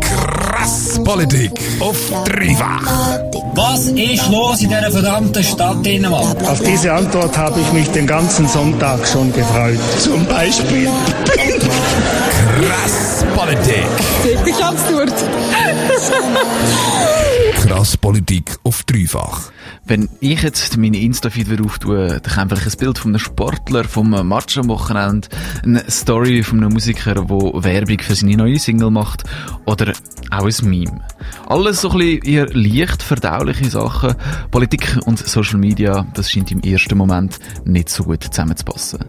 Krass Politik auf dreifach. Was ist los in dieser verdammten Stadt Dänemark? Auf diese Antwort habe ich mich den ganzen Sonntag schon gefreut. Zum Beispiel. Krass Politik. Ich absurd. Krass Politik auf dreifach. Wenn ich jetzt meine Insta-Feed auftue, dann kommt vielleicht ein Bild von einem Sportler, vom Match am Wochenende, eine Story von einem Musiker, der Werbung für seine neue Single macht, oder auch ein Meme. Alles so ein bisschen eher leicht verdauliche Sachen. Politik und Social Media, das scheint im ersten Moment nicht so gut zusammenzupassen.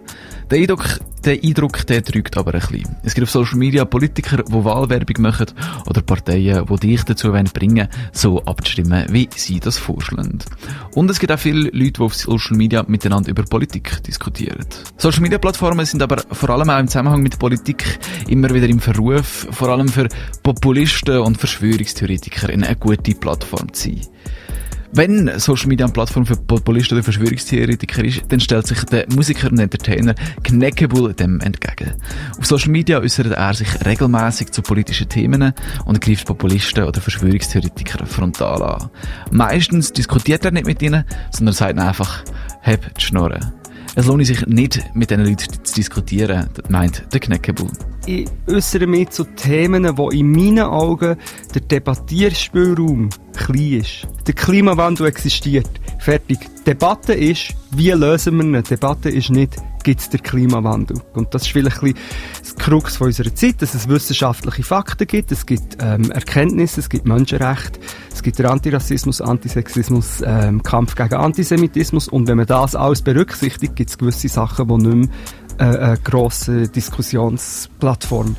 Der Eindruck, der Eindruck, der drückt aber ein bisschen. Es gibt auf Social Media Politiker, die Wahlwerbung machen oder Parteien, die dich dazu bringen so abzustimmen, wie sie das vorschlagen. Und es gibt auch viele Leute, die auf Social Media miteinander über Politik diskutieren. Social Media Plattformen sind aber vor allem auch im Zusammenhang mit Politik immer wieder im Verruf, vor allem für Populisten und Verschwörungstheoretiker eine gute Plattform zu sein. Wenn Social Media eine Plattform für Populisten oder Verschwörungstheoretiker ist, dann stellt sich der Musiker und Entertainer Kneckable dem entgegen. Auf Social Media äußert er sich regelmäßig zu politischen Themen und greift Populisten oder Verschwörungstheoretiker frontal an. Meistens diskutiert er nicht mit ihnen, sondern sagt einfach, hab die Schnorren. Es lohnt sich nicht, mit diesen Leuten zu diskutieren, meint der Kneckable. Ich äußere mich zu Themen, wo in meinen Augen der Debattierspielraum klein ist. Der Klimawandel existiert. Fertig. Debatte ist, wie lösen wir ihn? Debatte ist nicht, gibt es den Klimawandel? Und das ist vielleicht ein das Krux unserer Zeit, dass es wissenschaftliche Fakten gibt, es gibt ähm, Erkenntnisse, es gibt Menschenrechte, es gibt Antirassismus, Antisexismus, ähm, Kampf gegen Antisemitismus und wenn man das alles berücksichtigt, gibt es gewisse Sachen, die nicht mehr äh, eine grosse Diskussionsplattform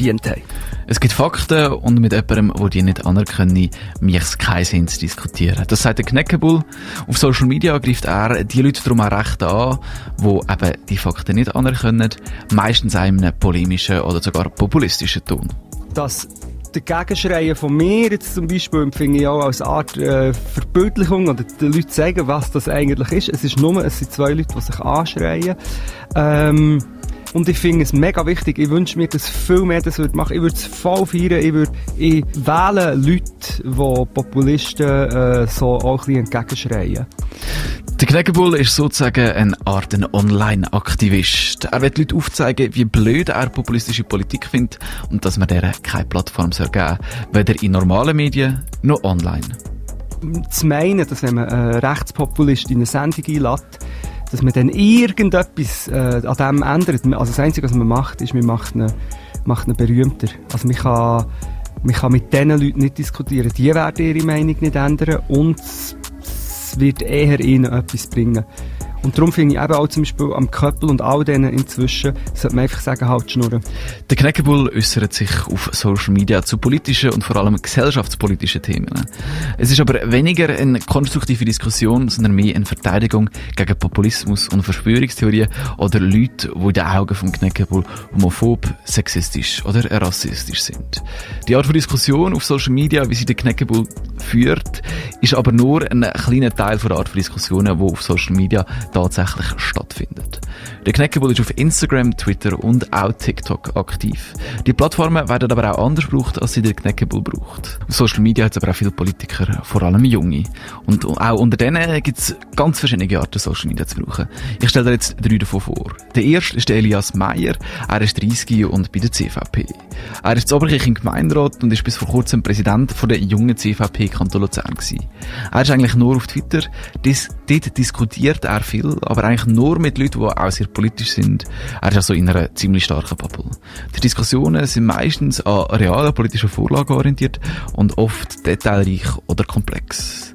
verdient haben. Es gibt Fakten und mit jemandem, der die nicht anerkennen, mich es keinen Sinn zu diskutieren. Das sagt der Kneckebull. Auf Social Media greift er die Leute darum auch recht an, die eben die Fakten nicht anerkennen, meistens auch in einem polemischen oder sogar populistischen Ton. Das Dagegenschreien von mir jetzt zum Beispiel empfinde ich auch als Art äh, Verbildlichung oder den Leuten zeigen, was das eigentlich ist. Es ist nur, es sind zwei Leute, die sich anschreien. Ähm, und ich finde es mega wichtig. Ich wünsche mir, dass viel mehr das würde machen. Ich würde es voll feiern. Ich würde, ich wähle Leute, die Populisten äh, so auch ein bisschen entgegenschreien. Der Kneckebull ist sozusagen eine Art Online-Aktivist. Er wird Leute aufzeigen, wie blöd er populistische Politik findet und dass man deren keine Plattform soll geben weder in normalen Medien noch online. Zu meinen, dass wenn man äh, Rechtspopulist in eine Sendung einlädt, dass man dann irgendetwas äh, an dem ändert. Also das Einzige, was man macht, ist, man macht ihn, macht ihn berühmter. Also man kann, man kann mit diesen Leuten nicht diskutieren. Die werden ihre Meinung nicht ändern und es wird eher ihnen etwas bringen. Und darum finde ich eben auch zum Beispiel am Köppel und all denen inzwischen, sollte man einfach sagen, halt schnurren. Der Kneckebull äußert sich auf Social Media zu politischen und vor allem gesellschaftspolitischen Themen. Es ist aber weniger eine konstruktive Diskussion, sondern mehr eine Verteidigung gegen Populismus und Verschwörungstheorien oder Leute, die in den Augen vom Kneckebull homophob, sexistisch oder rassistisch sind. Die Art von Diskussion auf Social Media, wie sie der Kneckebull führt, ist aber nur ein kleiner Teil von der Art von Diskussionen, die auf Social Media tatsächlich stattfindet. Der Kneckebull ist auf Instagram, Twitter und auch TikTok aktiv. Die Plattformen werden aber auch anders gebraucht, als sie der Kneckebull braucht. Auf Social Media hat es aber auch viele Politiker, vor allem junge. Und auch unter denen gibt es ganz verschiedene Arten, Social Media zu brauchen. Ich stelle dir jetzt drei davon vor. Der erste ist Elias Meyer. Er ist 30 und bei der CVP. Er ist in im Gemeinderat und ist bis vor kurzem Präsident von der jungen CVP Kanton Luzern gewesen. Er ist eigentlich nur auf Twitter. Dort diskutiert er viel, aber eigentlich nur mit Leuten, die auch sehr politisch sind. Er ist also in einer ziemlich starken Bubble. Die Diskussionen sind meistens an realen politischen Vorlagen orientiert und oft detailreich oder komplex.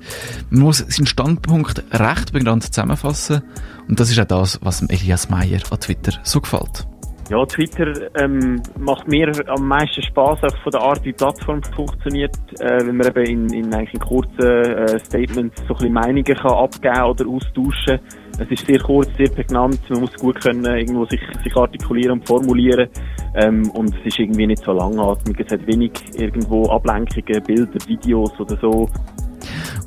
Man muss seinen Standpunkt recht bekannt zusammenfassen und das ist auch das, was Elias Meyer an Twitter so gefällt. Ja, Twitter ähm, macht mir am meisten Spaß auch von der Art, wie die Plattform funktioniert, äh, wenn man eben in, in, eigentlich in kurzen äh, Statements so ein bisschen Meinungen kann abgeben oder austauschen. Es ist sehr kurz, sehr prägnant, man muss gut können irgendwo sich, sich artikulieren und formulieren ähm, und es ist irgendwie nicht so langatmig, es hat wenig irgendwo Ablenkungen, Bilder, Videos oder so.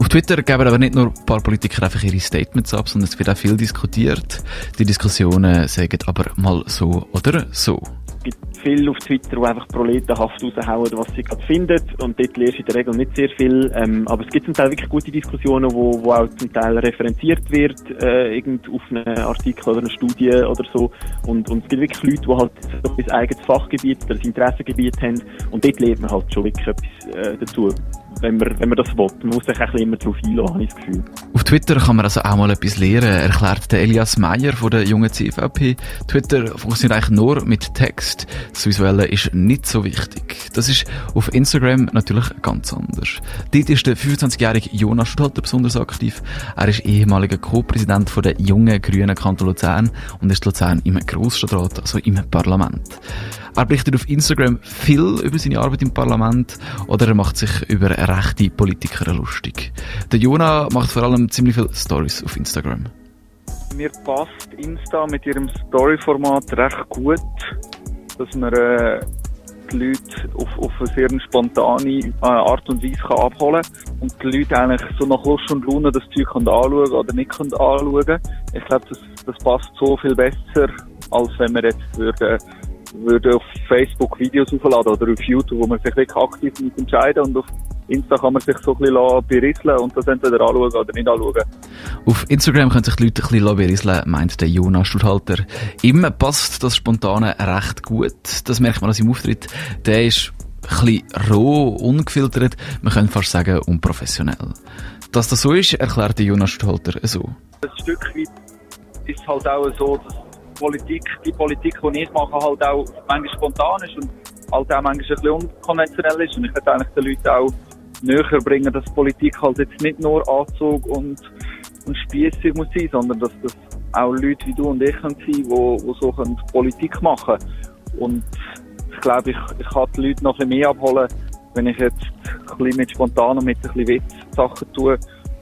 Auf Twitter geben aber nicht nur ein paar Politiker einfach ihre Statements ab, sondern es wird auch viel diskutiert. Die Diskussionen sagen aber mal so oder so. Gibt viel auf Twitter, die einfach proletenhaft raushauen, was sie gerade finden. Und dort lernst du in der Regel nicht sehr viel. Ähm, aber es gibt zum Teil wirklich gute Diskussionen, wo, wo auch zum Teil referenziert wird, äh, irgend auf einen Artikel oder eine Studie oder so. Und, und es gibt wirklich Leute, die halt so ein eigenes Fachgebiet oder ein Interessengebiet haben. Und dort lernt man halt schon wirklich etwas äh, dazu wenn man, wenn man das will. Man muss sich bisschen immer darauf einlassen, habe ich das Gefühl. Auf Twitter kann man also auch mal etwas lernen, erklärt der Elias Meyer von der jungen CVP. Twitter funktioniert eigentlich nur mit Text. Das Visuelle ist nicht so wichtig. Das ist auf Instagram natürlich ganz anders. Dort ist der 25-jährige Jonas Stadter besonders aktiv. Er ist ehemaliger Co-Präsident der jungen Grünen Kanton Luzern und ist Luzern im Grossstadtrat, also im Parlament. Er berichtet auf Instagram viel über seine Arbeit im Parlament oder er macht sich über rechte Politiker lustig. Der Jona macht vor allem ziemlich viele Stories auf Instagram. Mir passt Insta mit ihrem Story-Format recht gut, dass man äh, die Leute auf, auf eine sehr spontane äh, Art und Weise kann abholen und die Leute eigentlich so nach Lust und Laune das Zeug können anschauen oder nicht können anschauen. Ich glaube, das, das passt so viel besser, als wenn man jetzt würde würde auf Facebook Videos aufladen oder auf YouTube, wo man sich wirklich aktiv muss entscheiden und auf Insta kann man sich so ein bisschen berisseln und das entweder anschauen oder nicht anschauen. Auf Instagram können sich die Leute ein bisschen berisseln, meint der Jonas Studhalter. Ihm passt das Spontane recht gut. Das merkt man an seinem Auftritt. Der ist ein bisschen roh, ungefiltert, man könnte fast sagen unprofessionell. Dass das so ist, erklärt der Jonas Studhalter so. Ein Stück weit ist es halt auch so, dass Politik, die Politik, die ich mache, halt auch manchmal spontan ist und halt auch manchmal ein bisschen unkonventionell ist. Und ich möchte eigentlich den Leuten auch näher bringen, dass Politik halt jetzt nicht nur Anzug und, und Spiessig muss sein, sondern dass das auch Leute wie du und ich können sein, die, die so können Politik machen Und ich glaube, ich, ich kann die Leute noch ein bisschen mehr abholen, wenn ich jetzt ein bisschen mit spontan und mit ein bisschen Witz Sachen tue,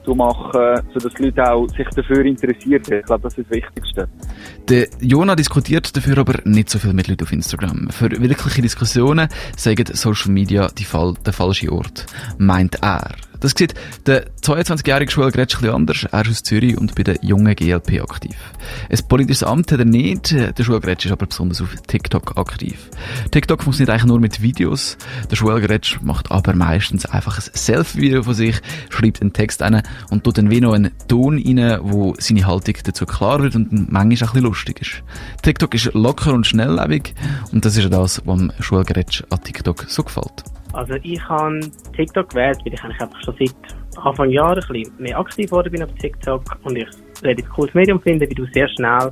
zu machen, sodass die Leute auch sich dafür interessieren. Ich glaube, das ist das Wichtigste. Der Jona diskutiert dafür aber nicht so viel mit Leuten auf Instagram. Für wirkliche Diskussionen sagen Social Media Fall, der falsche Ort, meint er. Das sieht der 22-jährige Joel Gretsch ein anders. Er ist aus Zürich und bei der jungen GLP aktiv. Ein politisches Amt hat er nicht. Der Joel Gretsch ist aber besonders auf TikTok aktiv. TikTok funktioniert eigentlich nur mit Videos. Der Joel Gretsch macht aber meistens einfach ein Selfie-Video von sich, schreibt einen Text rein und tut dann wie noch einen Ton rein, wo seine Haltung dazu klar wird und manchmal auch ein bisschen lustig ist. TikTok ist locker und schnelllebig und das ist das, was Joel Gretsch an TikTok so gefällt. Also ich habe TikTok gewählt, weil ich eigentlich einfach schon seit Anfang Jahr ein bisschen mehr aktiv geworden bin auf TikTok und ich ein relativ cooles Medium finde, wie du sehr schnell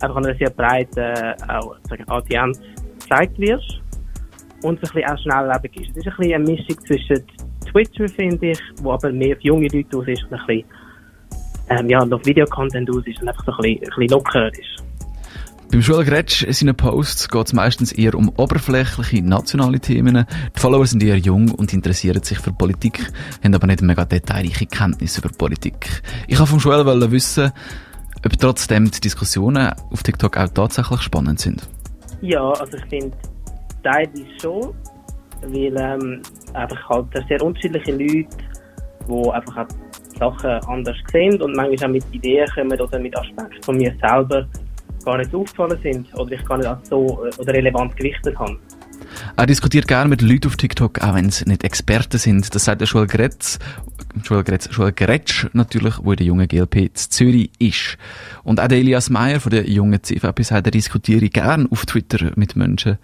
einfach an einer sehr breiten auch, sagen, Audienz gezeigt wirst und es ein bisschen auch schnelllebig ist. Es ist ein bisschen eine Mischung zwischen Twitter, finde ich, wo aber mehr für junge Leute aus ist und ein bisschen ähm, ja, noch Videocontent aus ist und einfach so ein bisschen, ein bisschen lockerer ist. Beim Joel Gretsch in seinen Posts geht es meistens eher um oberflächliche nationale Themen. Die Follower sind eher jung und interessieren sich für Politik, haben aber nicht mega detailreiche Kenntnisse über Politik. Ich wollte vom Joel wissen, ob trotzdem die Diskussionen auf TikTok auch tatsächlich spannend sind. Ja, also ich finde teilweise schon, weil ähm, einfach halt sehr unterschiedliche Leute, die einfach auch Sachen anders sehen und manchmal auch mit Ideen kommen oder mit Aspekten von mir selber gar nicht aufgefallen sind oder ich gar nicht so äh, oder relevant gewichtet habe. Er diskutiert gerne mit Leuten auf TikTok, auch wenn sie nicht Experten sind. Das sagt der Joel Gretz, Joel Gretz, Joel Gretsch natürlich, wo der junge GLP in Zürich ist. Und auch der Elias Meyer von der jungen CVP sagt, er diskutiere gerne auf Twitter mit Menschen.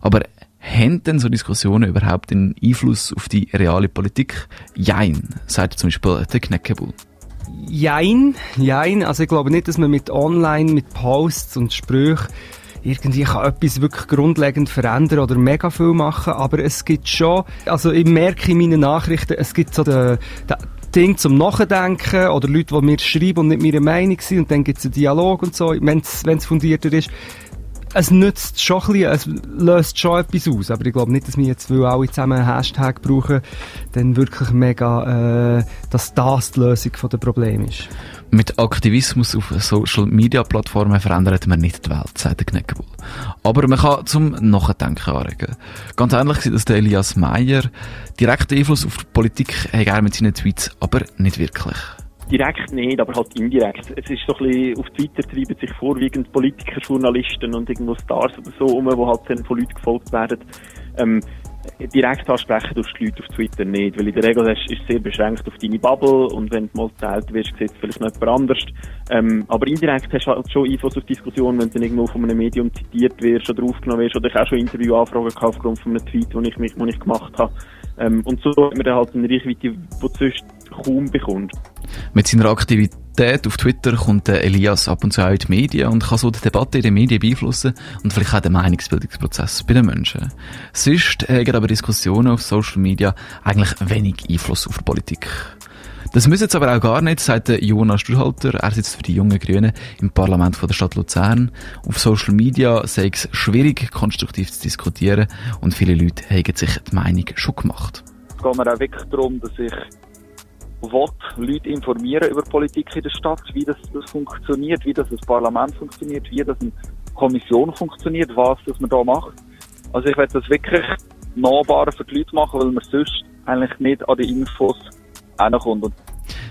Aber haben denn so Diskussionen überhaupt einen Einfluss auf die reale Politik? Jein, sagt zum Beispiel der Kneckebull. Jein, jein. Also ich glaube nicht, dass man mit Online, mit Posts und Sprüchen irgendwie kann etwas wirklich grundlegend verändern oder mega viel machen, aber es gibt schon, also ich merke in meinen Nachrichten, es gibt so den, den Ding zum Nachdenken oder Leute, die mir schreiben und nicht meine Meinung sind und dann gibt es einen Dialog und so, wenn es fundierter ist es nützt schon ein bisschen, es löst schon etwas aus, aber ich glaube nicht, dass wir jetzt, weil alle zusammen einen Hashtag brauchen, dann wirklich mega, äh, dass das die Lösung der Probleme ist. Mit Aktivismus auf Social Media Plattformen verändert man nicht die Welt, sagt der Kneckebull. Aber man kann zum Nachdenken anregen. Ganz ähnlich sieht das der Elias Meyer. Direkten Einfluss auf die Politik hat er mit seinen Tweets aber nicht wirklich. Direkt nicht, aber halt indirekt. Es ist so ein bisschen, auf Twitter treiben sich vorwiegend Politiker, Journalisten und irgendwo Stars oder so um, wo halt dann von Leuten gefolgt werden. Ähm, direkt ansprechen durch die Leute auf Twitter nicht, weil in der Regel ist es sehr beschränkt auf deine Bubble und wenn du mal geteilt wirst, sieht es vielleicht noch jemand anders. Ähm, aber indirekt hast du halt schon Einfluss auf Diskussionen, wenn du irgendwo von einem Medium zitiert wirst oder aufgenommen wirst oder ich auch schon Interviewanfragen gehabt aufgrund von einem Tweet, den ich, den ich gemacht habe. Ähm, und so hat man dann halt eine Reichweite, die du sonst kaum bekommst. Mit seiner Aktivität auf Twitter kommt Elias ab und zu auch in die Medien und kann so die Debatte in den Medien beeinflussen und vielleicht auch den Meinungsbildungsprozess bei den Menschen. Sonst haben aber Diskussionen auf Social Media eigentlich wenig Einfluss auf die Politik. Das müssen jetzt aber auch gar nicht, sagt Jonas Stuhlhalter. Er sitzt für die jungen Grünen im Parlament von der Stadt Luzern. Auf Social Media sei es schwierig, konstruktiv zu diskutieren und viele Leute haben sich die Meinung schon gemacht. Es geht mir auch wirklich darum, dass ich will, Leute informieren über Politik in der Stadt, wie das, das funktioniert, wie das das Parlament funktioniert, wie das eine Kommission funktioniert, was das man da macht. Also ich werde das wirklich nahbarer für die Leute machen, weil man sonst eigentlich nicht an die Infos hinkommt.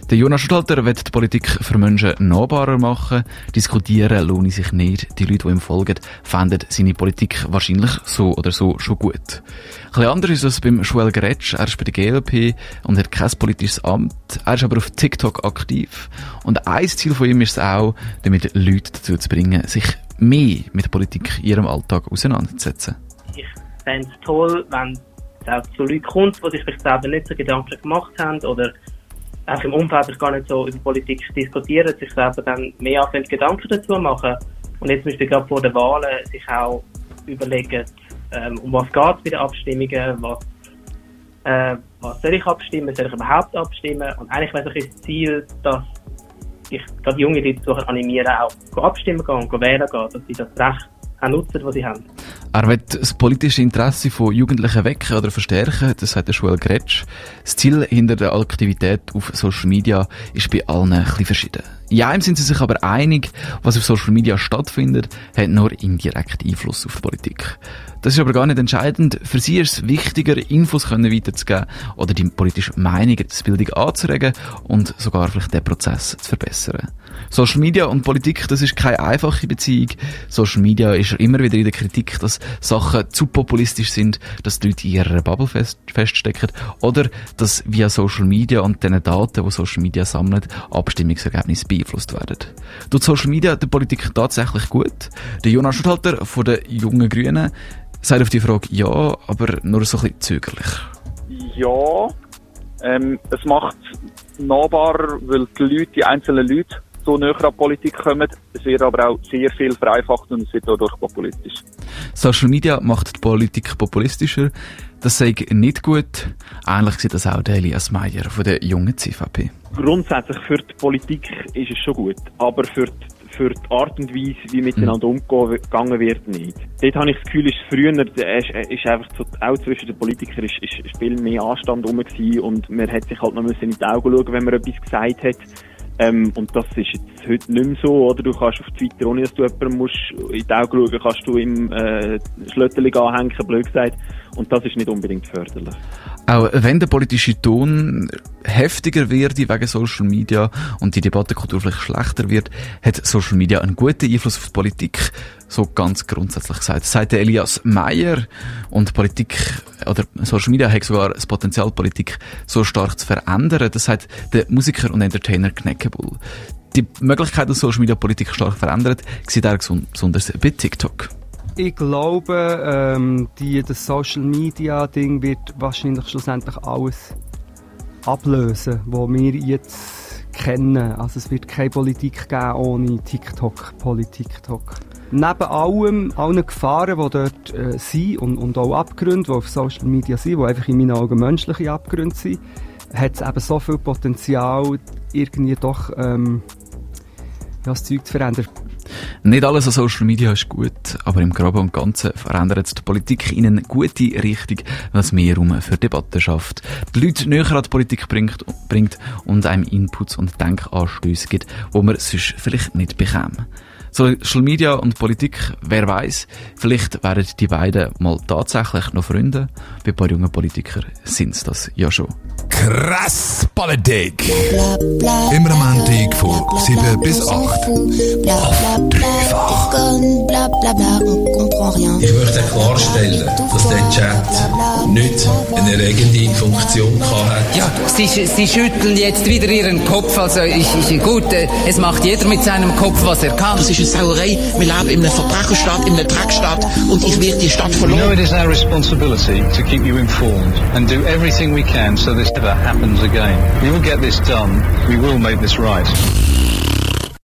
Der Jonas Schuthalter wird die Politik für Menschen nahbarer machen. Diskutieren lohne sich nicht. Die Leute, die ihm folgen, fänden seine Politik wahrscheinlich so oder so schon gut. Ein bisschen anders ist es beim Joel Gretsch. Er ist bei der GLP und hat kein politisches Amt. Er ist aber auf TikTok aktiv. Und ein Ziel von ihm ist es auch, damit Leute dazu zu bringen, sich mehr mit der Politik in ihrem Alltag auseinanderzusetzen. Ich fände es toll, wenn auch zu Leuten kommt, die sich vielleicht selber nicht so Gedanken gemacht haben oder auch im Umfeld gar nicht so über Politik diskutieren, sich selber dann mehr anfangen, Gedanken dazu machen. Und jetzt Beispiel gerade vor den Wahlen sich auch überlegen, ähm, um was geht es bei den Abstimmungen, was, äh, was soll ich abstimmen, soll ich überhaupt abstimmen? Und eigentlich wäre das Ziel, dass ich gerade junge Leute animieren, auch abstimmen gehen und wählen gehen, dass sie das Recht auch nutzen, was sie haben. Er will das politische Interesse von Jugendlichen wecken oder verstärken, das sagt der Schule Gretsch. Das Ziel hinter der Aktivität auf Social Media ist bei allen ein bisschen verschieden. In einem sind sie sich aber einig, was auf Social Media stattfindet, hat nur indirekt Einfluss auf die Politik. Das ist aber gar nicht entscheidend. Für sie ist es wichtiger, Infos können weiterzugeben oder die politische Meinung, das Bildung anzuregen und sogar vielleicht den Prozess zu verbessern. Social Media und Politik, das ist keine einfache Beziehung. Social Media ist immer wieder in der Kritik, dass Sachen zu populistisch sind, dass die Leute in ihrer Bubble fest, feststecken oder dass via Social Media und den Daten, die Social Media sammelt, Abstimmungsergebnisse beeinflusst werden. Tut Social Media der Politik tatsächlich gut? Der Jonas Schuthalter von den Jungen Grünen sagt auf die Frage ja, aber nur so ein bisschen zögerlich. Ja, ähm, es macht nahbarer, weil die Leute, die einzelnen Leute so näher an Politik kommen. Es wird aber auch sehr viel vereinfacht und es wird dadurch populistisch. Social Media macht die Politik populistischer. Das sei nicht gut. Ähnlich sieht das auch der Elias Meyer von der jungen CVP. Grundsätzlich für die Politik ist es schon gut, aber für die für die Art und Weise, wie miteinander umgegangen wird, nicht. Dort habe ich das Gefühl, ist früher ist, ist einfach so, auch zwischen den Politikern ist, ist, viel mehr Anstand rum und man hat sich halt noch müssen in die Augen schauen, wenn man etwas gesagt hat. Ähm, und das ist jetzt heute nicht mehr so, oder? Du kannst auf Twitter, ohne dass du jemandem musst in die Augen schauen, kannst du im äh, Schlötteli anhängen, blöd gesagt. Und das ist nicht unbedingt förderlich. Auch wenn der politische Ton heftiger wird wegen Social Media und die Debattenkultur vielleicht schlechter wird, hat Social Media einen guten Einfluss auf die Politik, so ganz grundsätzlich gesagt. Das sagt Elias Meyer und Politik oder Social Media hat sogar das Potenzial, Politik so stark zu verändern. Das sagt der Musiker und Entertainer Kneckebull. Die Möglichkeit, dass Social Media Politik stark verändert, sieht er besonders bei TikTok. Ich glaube, ähm, die, das Social Media Ding wird wahrscheinlich schlussendlich alles ablösen, was wir jetzt kennen. Also es wird keine Politik geben ohne TikTok, Politik-TikTok. Neben allem, allen Gefahren, die dort äh, sind und, und auch Abgründe, die auf Social Media sind, die einfach in meinen Augen menschliche Abgründe sind, hat es eben so viel Potenzial, irgendwie doch ähm, ja, das Zeug zu verändern. Nicht alles an Social Media ist gut, aber im Groben und Ganzen verändert die Politik in eine gute Richtung, was mehr Raum für Debatten schafft, die Leute näher an die Politik bringt, bringt und einem Inputs und Denkanstöße gibt, wo man sonst vielleicht nicht bekäme. Social Media und Politik, wer weiß, vielleicht werden die beiden mal tatsächlich noch Freunde. Bei ein paar jungen Politikern sind's das ja schon. Krass Politik. Immer am Montag von 7 bis 8. Auf dreifach. Ich möchte klarstellen, dass der Chat nicht eine erregende Funktion hatte. Ja, Sie, Sie schütteln jetzt wieder Ihren Kopf. Also ich, ich, gut, äh, es macht jeder mit seinem Kopf, was er kann. Das ist eine Sauerei. Wir leben in einer Verbrecherstadt, in einer Dreckstadt und ich werde die Stadt verloren. We know it is our responsibility to keep you informed and do everything we can so this never happens again. We will get this done. We will make this right.